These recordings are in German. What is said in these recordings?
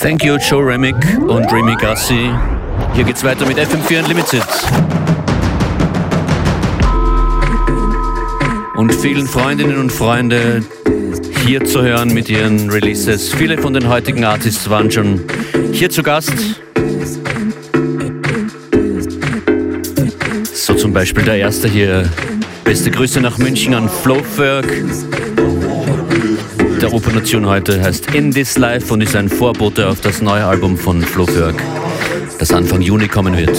Thank you, Joe Remick und Remy Gassi. Hier geht's weiter mit FM4 Unlimited. Und vielen Freundinnen und Freunden hier zu hören mit ihren Releases. Viele von den heutigen Artists waren schon hier zu Gast. So zum Beispiel der erste hier. Beste Grüße nach München an Flowferg. Der Opernation heute heißt In This Life und ist ein Vorbote auf das neue Album von Flowferg, das Anfang Juni kommen wird.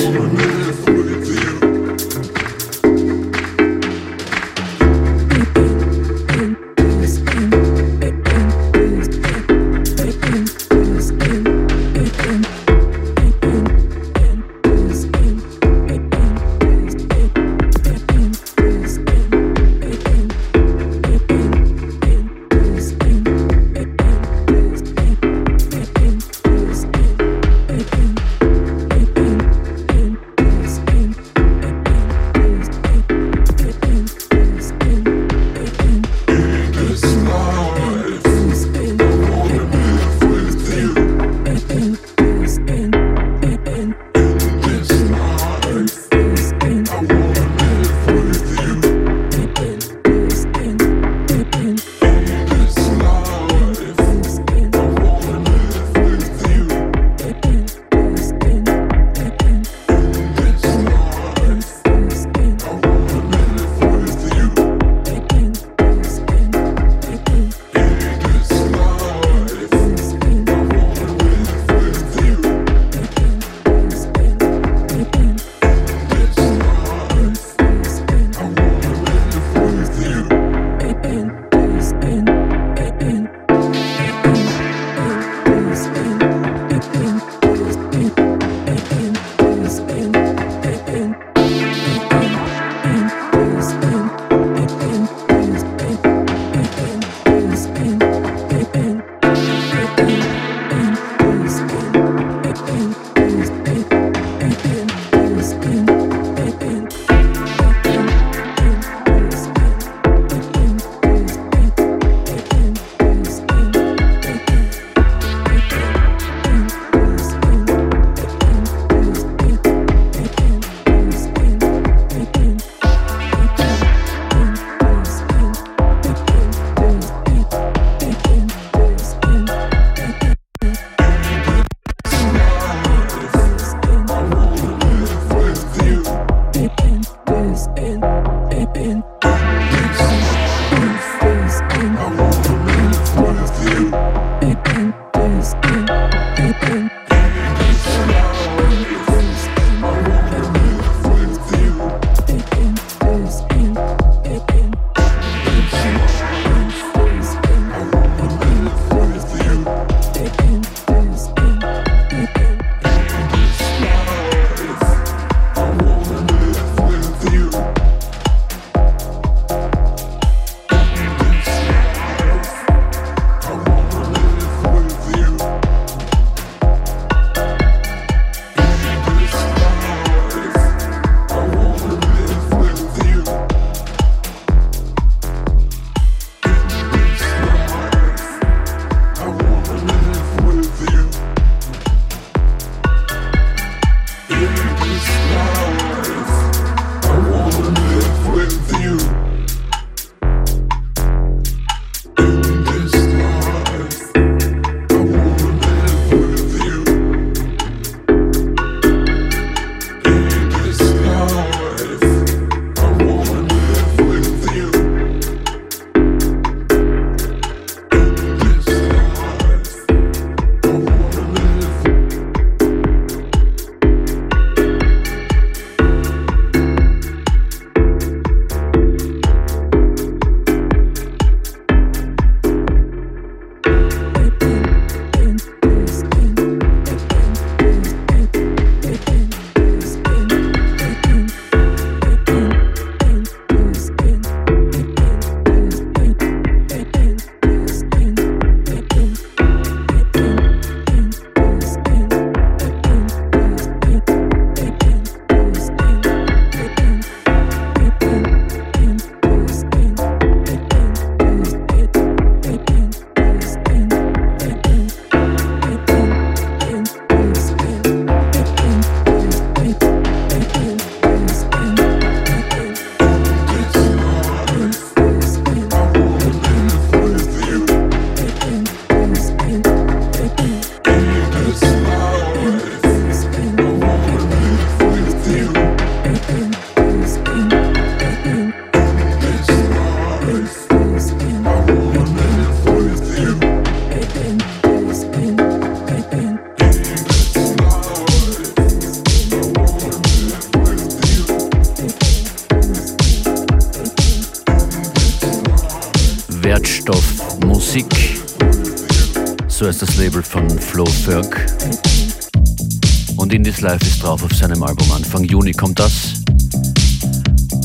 Kommt das.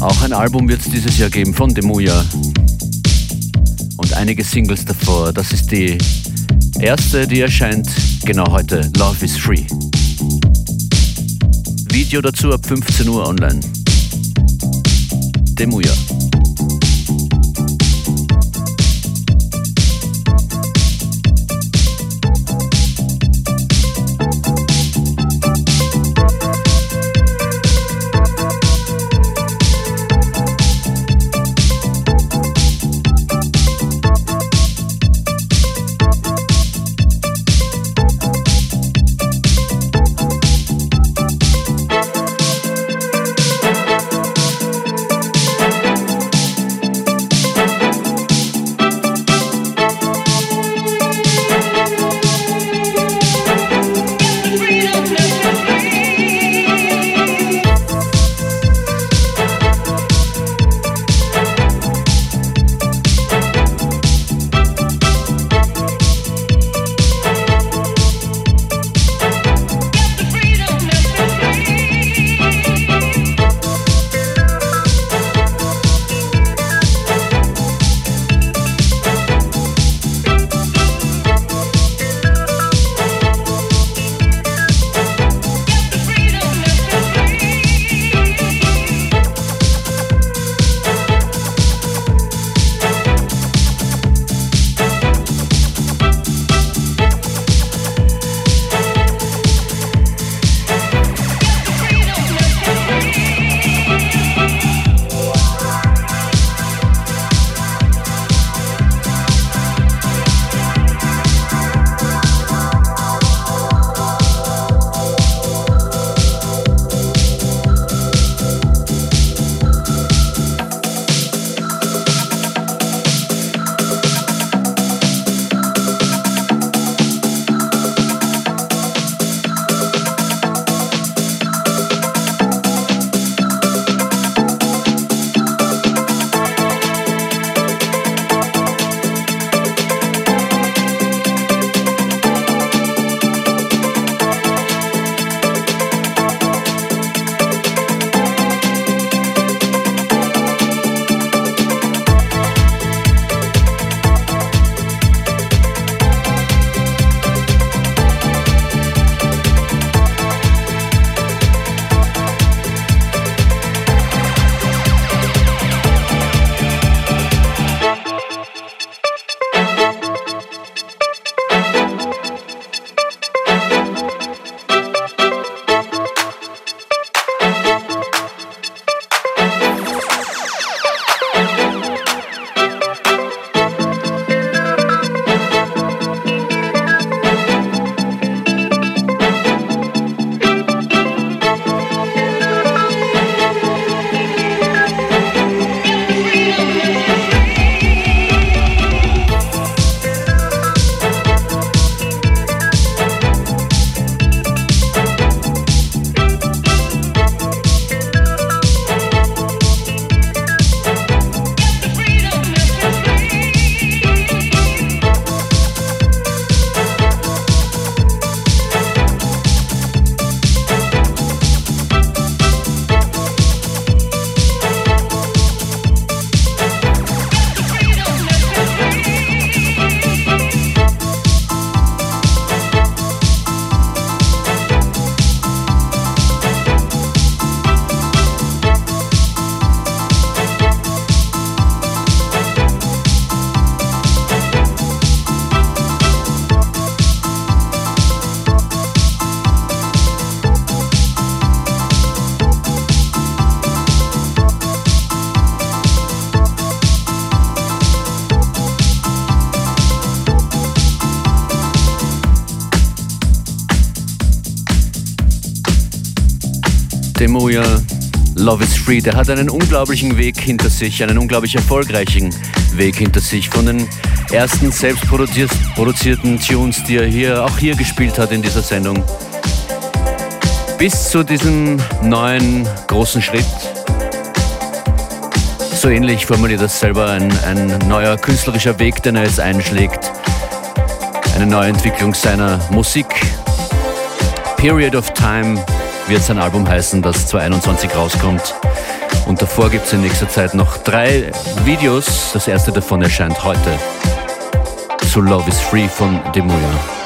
Auch ein Album wird es dieses Jahr geben von Demuya. Und einige Singles davor. Das ist die erste, die erscheint genau heute. Love is Free. Video dazu ab 15 Uhr online. Demuya. Moja, Love is Free, der hat einen unglaublichen Weg hinter sich, einen unglaublich erfolgreichen Weg hinter sich. Von den ersten selbst produzierten Tunes, die er hier auch hier gespielt hat in dieser Sendung. Bis zu diesem neuen großen Schritt. So ähnlich formuliert das selber ein, ein neuer künstlerischer Weg, den er jetzt einschlägt. Eine neue Entwicklung seiner Musik. Period of Time wird sein Album heißen, das 2021 rauskommt. Und davor gibt es in nächster Zeit noch drei Videos. Das erste davon erscheint heute. Zu Love is Free von Demuya.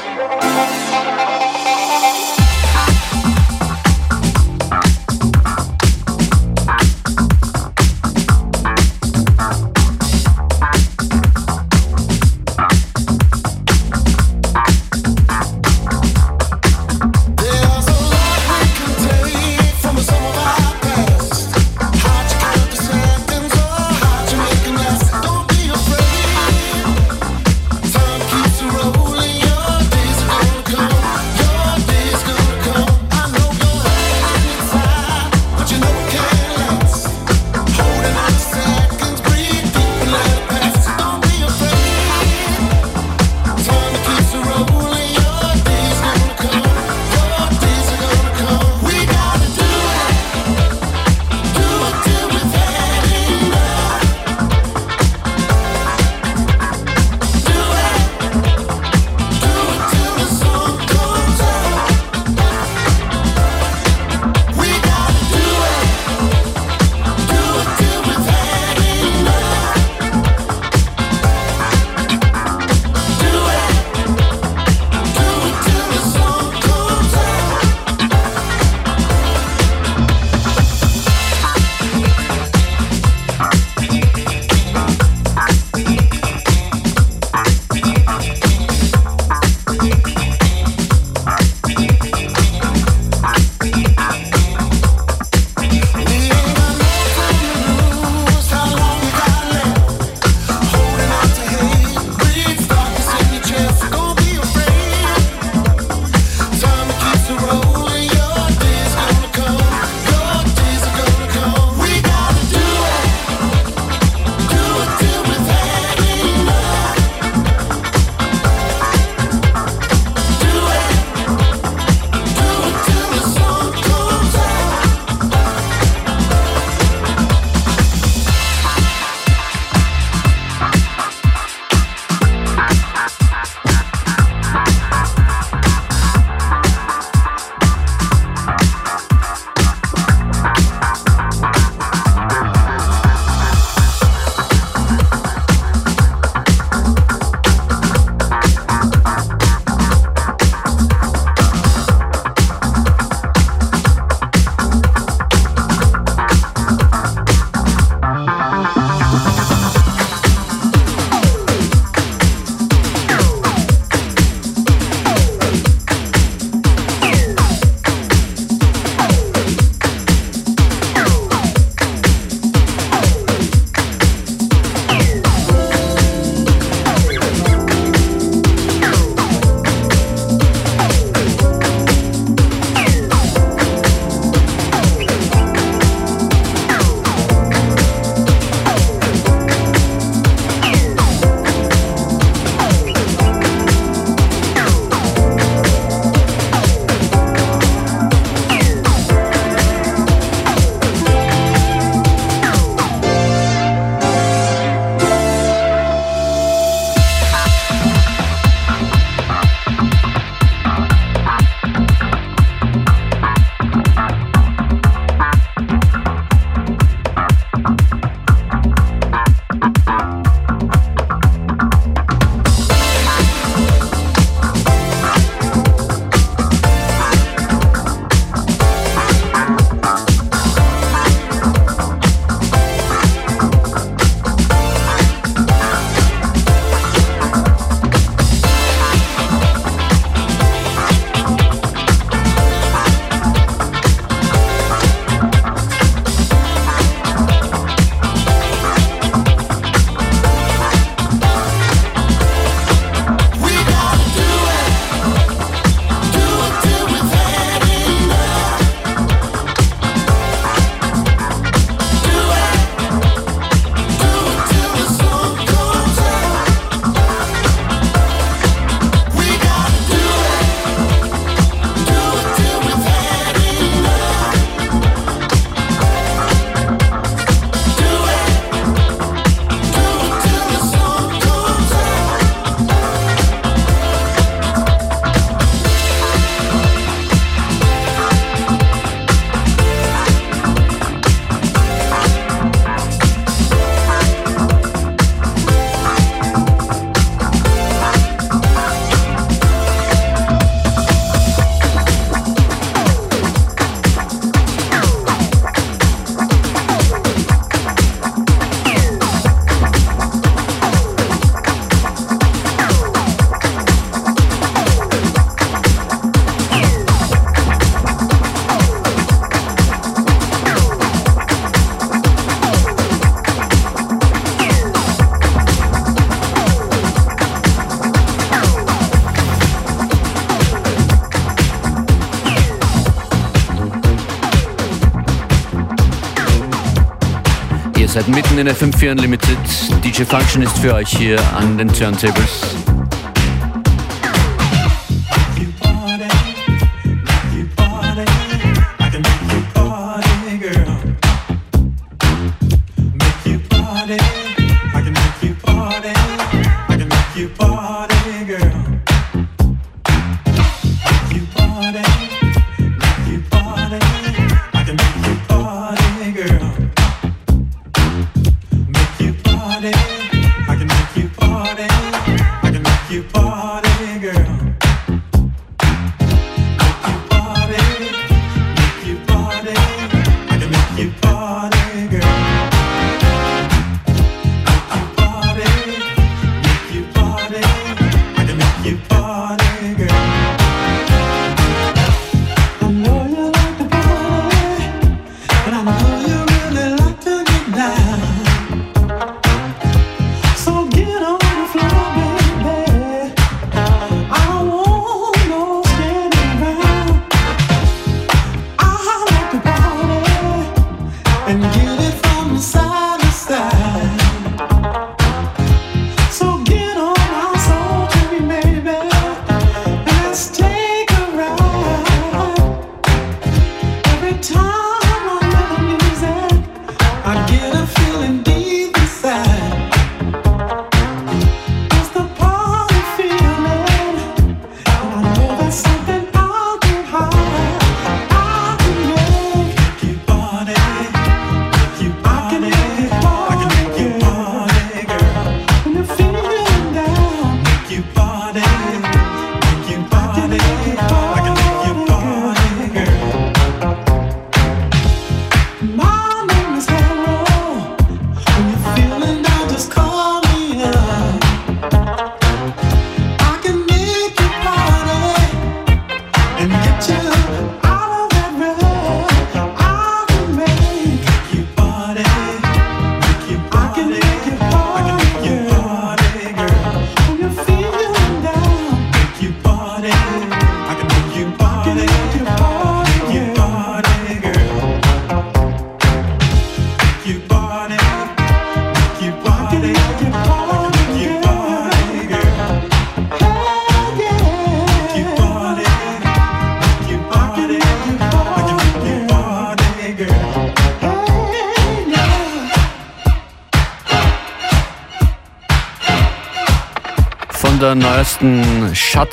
In FM4 Unlimited. DJ Function ist für euch hier an den Turntables.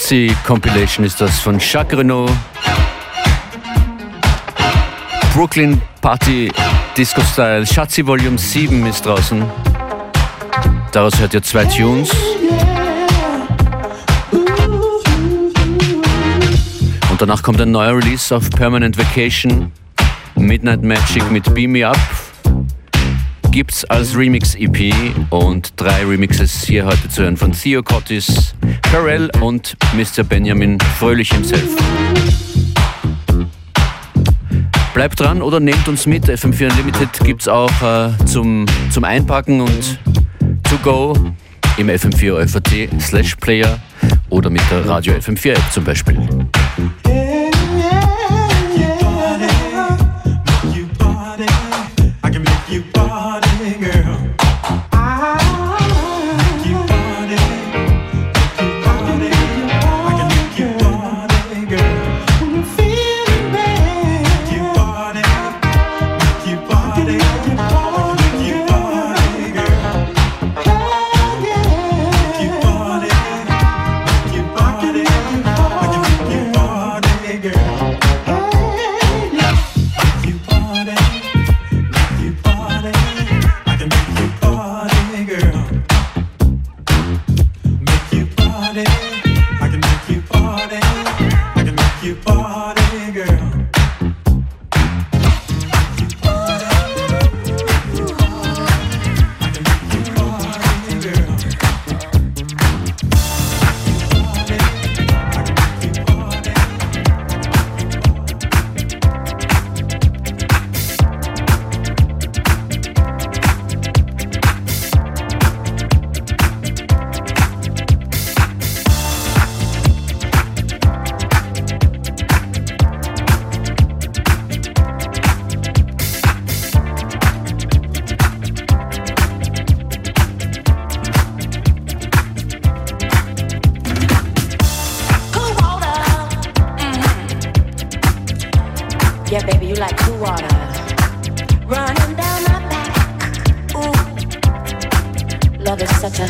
Schatzi Compilation ist das von Jacques Renault. Brooklyn Party Disco Style. Schatzi Volume 7 ist draußen. Daraus hört ihr zwei Tunes. Und danach kommt ein neuer Release auf Permanent Vacation. Midnight Magic mit Beam Me Up gibt's als Remix-EP und drei Remixes hier heute zu hören von Theo Cottis, Pharrell und Mr. Benjamin Fröhlich himself. Bleibt dran oder nehmt uns mit. FM4 Unlimited gibt's auch äh, zum, zum Einpacken und to go im FM4 FAT slash Player oder mit der Radio FM4 App zum Beispiel. Love is such a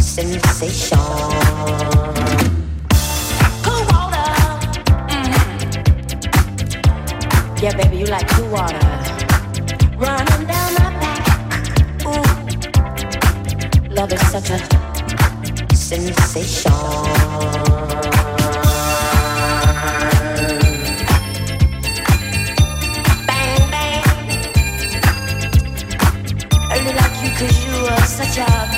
sensation. Cool water. Mm-hmm. Yeah, baby, you like cool water running down my back. Ooh, love is such a sensation. Such a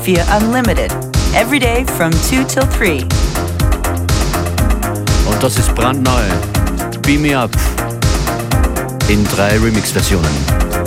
FM4 Unlimited. Every day from 2 till 3. Und das ist brandneu. Beam Me Up. In drei Remix-Versionen.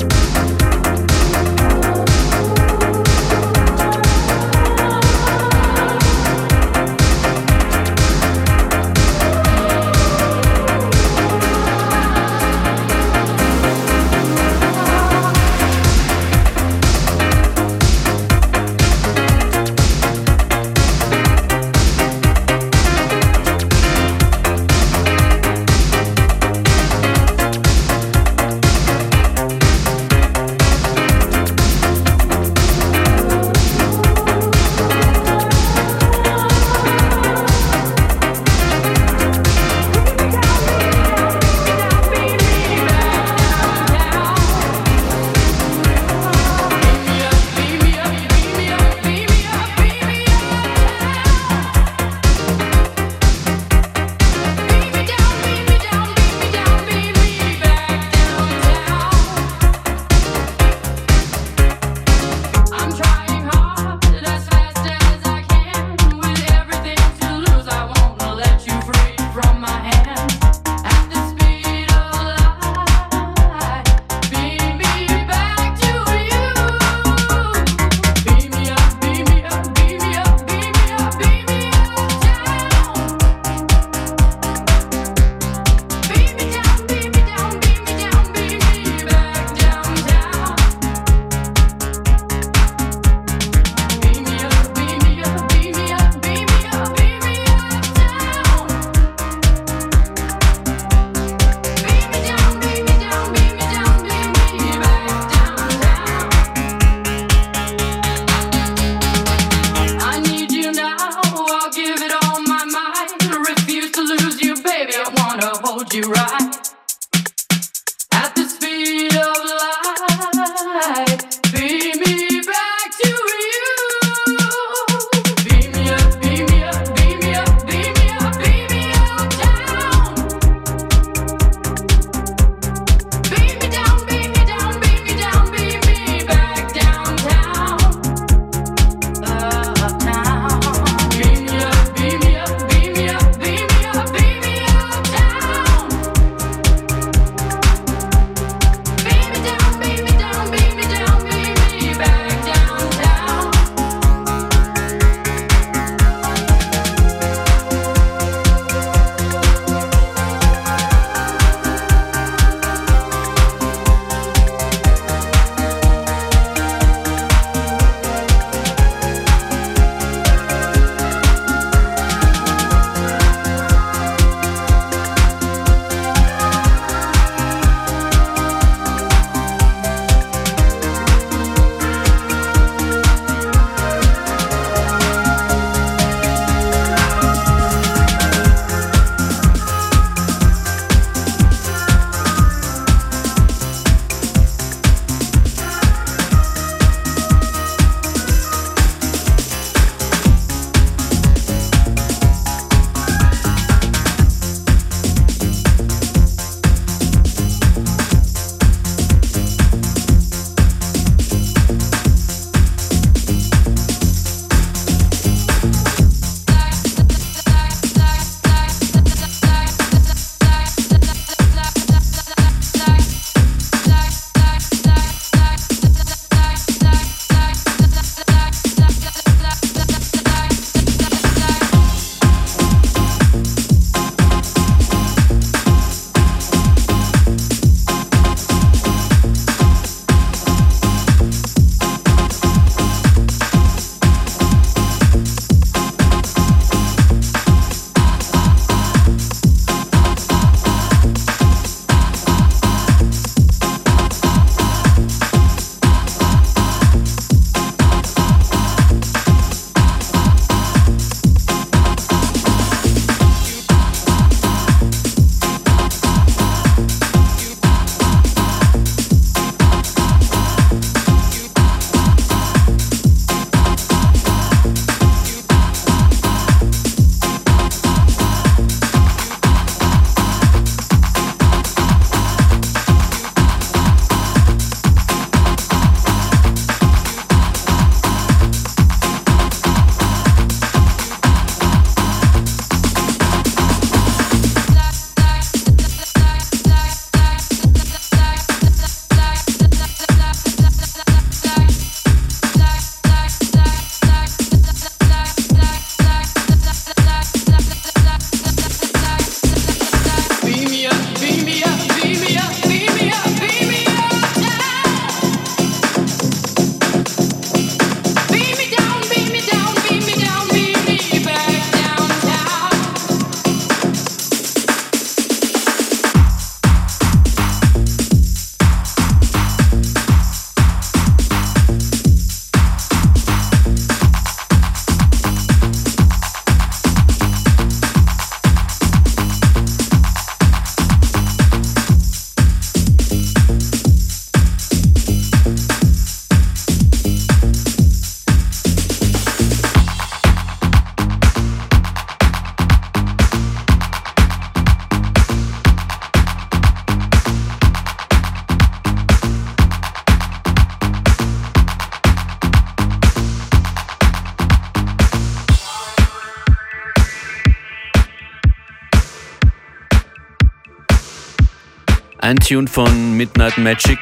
Tune von Midnight Magic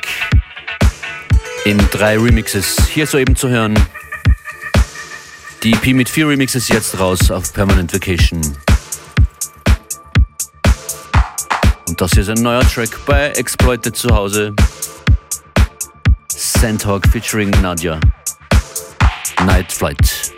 in drei Remixes. Hier soeben zu hören. Die EP mit vier Remixes jetzt raus auf Permanent Vacation. Und das hier ist ein neuer Track bei Exploited zu Hause. Sandhawk featuring Nadia. Night Flight.